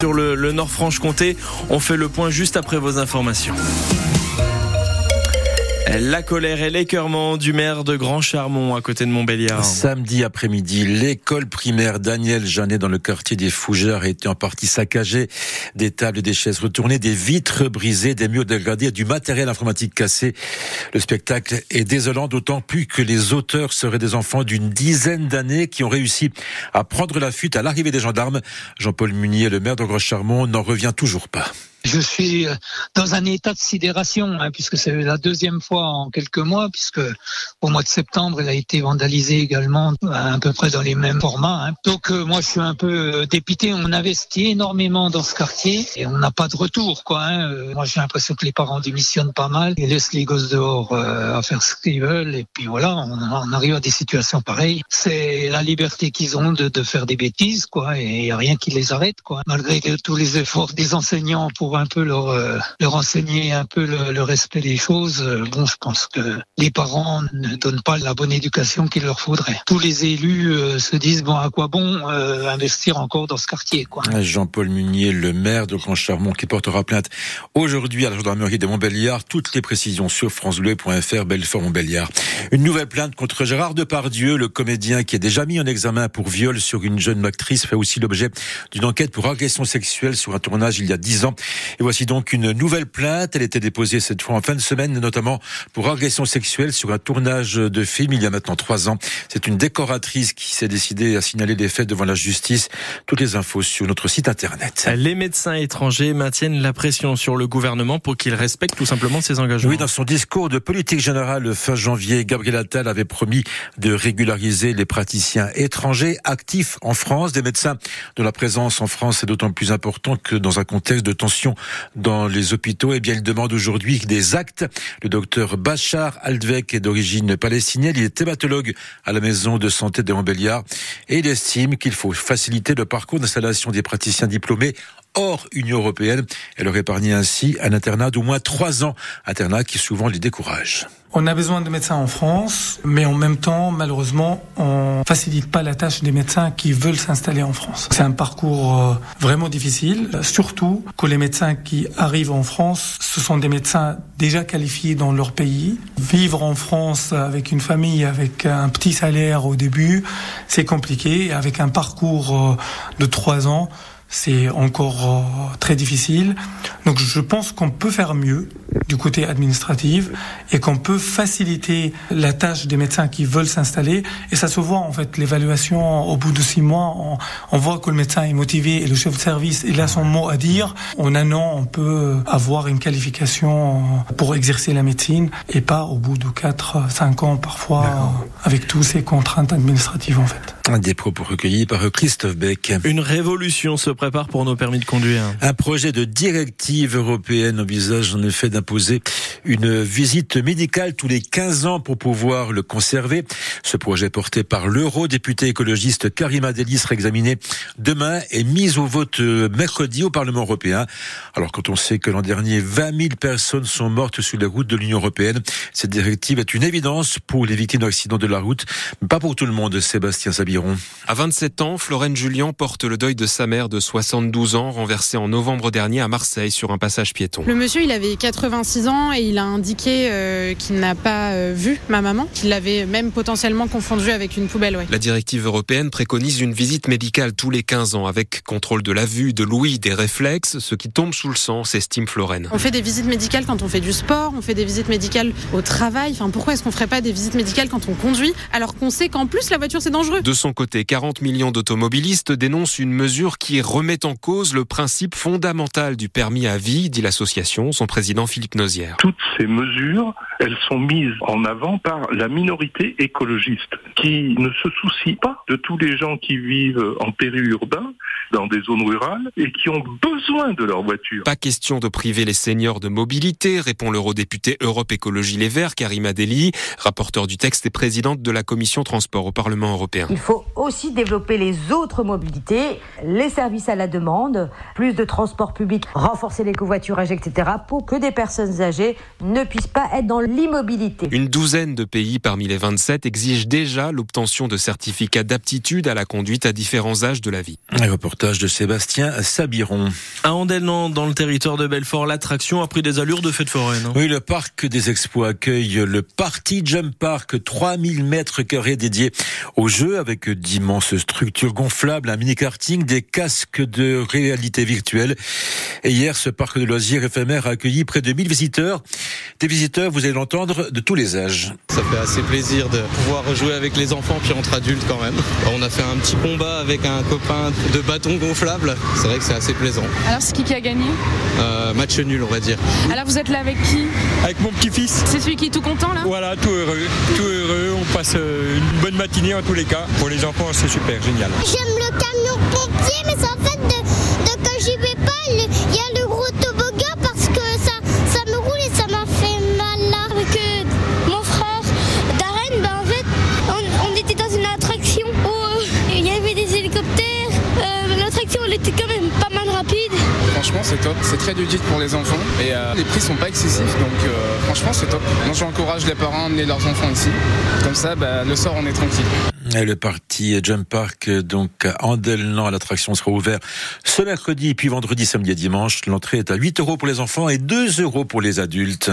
Sur le, Nord-Franche-Comté, on fait le point juste après vos informations. La colère et l'écœurement du maire de Grand Charmont à côté de Montbéliard. Samedi après-midi, l'école primaire Daniel Jeannet dans le quartier des Fougères a été en partie saccagée. Des tables et des chaises retournées, des vitres brisées, des murs dégradés, du matériel informatique cassé. Le spectacle est désolant, d'autant plus que les auteurs seraient des enfants d'une dizaine d'années qui ont réussi à prendre la fuite à l'arrivée des gendarmes. Jean-Paul Munier, le maire de Grand Charmont, n'en revient toujours pas. Je suis euh, dans un état de sidération, hein, puisque c'est la deuxième fois en quelques mois, puisque au mois de septembre, elle a été vandalisée également, à peu près dans les mêmes formats. Hein. Donc euh, moi, je suis un peu euh, dépité. On investit énormément dans ce quartier et on n'a pas de retour. Quoi, hein. Moi, j'ai l'impression que les parents démissionnent pas mal et laissent les gosses dehors à faire ce qu'ils veulent. Et puis voilà, on, arrive à des situations pareilles. C'est la liberté qu'ils ont de, faire des bêtises, quoi, et il n'y a rien qui les arrête, quoi. Malgré tous les efforts des enseignants pour un peu leur, euh, leur enseigner un peu le, le, respect des choses, euh, bon, je pense que les parents ne donnent pas la bonne éducation qu'il leur faudrait. Tous les élus euh, se disent bon, à quoi bon euh, investir encore dans ce quartier, quoi. Jean-Paul Munier, le maire de Grand Charmont, qui portera plainte aujourd'hui à la gendarmerie de Montbéliard. Toutes les précisions sur francebleu.fr, Belfort Montbéliard. Une nouvelle plainte contre Gérard Depardieu, le comédien qui est déjà mis en examen pour viol sur une jeune actrice, fait aussi l'objet d'une enquête pour agression sexuelle sur un tournage il y a dix ans. Et voici donc une nouvelle plainte. Elle était déposée cette fois en fin de semaine, notamment pour agression sexuelle sur un tournage de film il y a maintenant trois ans. C'est une décoratrice qui s'est décidée à signaler les faits devant la justice. Toutes les infos sur notre site internet. Les médecins étrangers maintiennent la pression sur le gouvernement pour qu'il respecte tout simplement ses engagements. Oui, dans son discours de politique générale fin janvier, Gabriel Attal avait promis de régulariser les praticiens étrangers actifs en France. Des médecins dont la présence en France est d'autant plus importante que dans un contexte de tension dans les hôpitaux, eh bien, il demande aujourd'hui des actes. Le docteur Bachar Aldvek est d'origine palestinienne. Il est hématologue à la maison de santé de Montbéliard et il estime qu'il faut faciliter le parcours d'installation des praticiens diplômés hors Union européenne et leur épargner ainsi un internat d'au moins trois ans, internat qui souvent les décourage. On a besoin de médecins en France, mais en même temps, malheureusement, on facilite pas la tâche des médecins qui veulent s'installer en France. C'est un parcours vraiment difficile, surtout que les médecins qui arrivent en France, ce sont des médecins déjà qualifiés dans leur pays. Vivre en France avec une famille, avec un petit salaire au début, c'est compliqué. Avec un parcours de trois ans, c'est encore très difficile. Donc je pense qu'on peut faire mieux du côté administratif et qu'on peut faciliter la tâche des médecins qui veulent s'installer. Et ça se voit en fait, l'évaluation au bout de six mois, on, on, voit que le médecin est motivé et le chef de service, il a son mot à dire. En un an, on peut avoir une qualification pour exercer la médecine et pas au bout de quatre, cinq ans parfois, avec tous ces contraintes administratives en fait. Des propos recueillis par Christophe Beck. Une révolution se prépare pour nos permis de conduire. Un projet de directive européenne envisage en effet d'imposer une visite médicale tous les 15 ans pour pouvoir le conserver. Ce projet porté par l'eurodéputé écologiste Karima Deli sera examiné demain et mis au vote mercredi au Parlement européen. Alors quand on sait que l'an dernier 20 000 personnes sont mortes sur les routes de l'Union européenne, cette directive est une évidence pour les victimes d'accidents de la route, mais pas pour tout le monde. Sébastien Sabiron. À 27 ans, Florène Julien porte le deuil de sa mère de 72 ans, renversée en novembre dernier à Marseille sur un passage piéton. Le monsieur, il avait 86 ans et il a indiqué euh, qu'il n'a pas euh, vu ma maman, qu'il l'avait même potentiellement confondue avec une poubelle. Ouais. La directive européenne préconise une visite médicale tous les 15 ans avec contrôle de la vue, de l'ouïe, des réflexes, ce qui tombe sous le sang, s'estime Florène. On fait des visites médicales quand on fait du sport, on fait des visites médicales au travail. Enfin, pourquoi est-ce qu'on ferait pas des visites médicales quand on conduit alors qu'on sait qu'en plus la voiture c'est dangereux? De son côté, 40 millions d'automobilistes dénoncent une mesure qui remet en cause le principe fondamental du permis à vie, dit l'association, son président Philippe Nozière. Toutes ces mesures, elles sont mises en avant par la minorité écologiste qui ne se soucie pas de tous les gens qui vivent en périurbain, dans des zones rurales et qui ont besoin de leur voiture. Pas question de priver les seniors de mobilité, répond l'eurodéputé Europe Écologie Les Verts, Karima Deli, rapporteur du texte et présidente de la commission transport au Parlement européen. Il faut aussi développer les autres mobilités, les services à la demande, plus de transport public, renforcer renforcer les covoiturages, etc., pour que des personnes âgées ne puissent pas être dans l'immobilité. Une douzaine de pays parmi les 27 exigent déjà l'obtention de certificats d'aptitude à la conduite à différents âges de la vie. Un reportage de Sébastien Sabiron. À Andelnan, dans le territoire de Belfort, l'attraction a pris des allures de fête foraine. Hein. Oui, le parc des expos accueille le Party Jump Park, 3000 mètres carrés dédiés au jeu avec d'immenses structures gonflables, un mini-karting, des casques de réalité virtuelle. Et hier, ce parc de loisirs éphémère a accueilli près de 1000 visiteurs. Des visiteurs, vous allez l'entendre, de tous les âges. Ça fait assez plaisir de pouvoir jouer avec les enfants puis entre adultes quand même. On a fait un petit combat avec un copain de bâton gonflable. C'est vrai que c'est assez plaisant. Alors c'est qui qui a gagné euh, Match nul, on va dire. Alors vous êtes là avec qui Avec mon petit-fils. C'est celui qui est tout content là Voilà, tout heureux. Tout heureux. On passe euh, une bonne matinée en tous les cas. Pour les enfants, c'est super, génial. J'aime le camion pompier, mais c'est en fait de, de C'est top. C'est très ludique pour les enfants et euh, les prix sont pas excessifs. Donc, euh, franchement, c'est top. Moi, j'encourage les parents à emmener leurs enfants ici. Comme ça, bah, le soir, on est tranquille. Le parti Jump Park, donc à l'attraction sera ouverte ce mercredi, puis vendredi, samedi et dimanche. L'entrée est à 8 euros pour les enfants et 2 euros pour les adultes.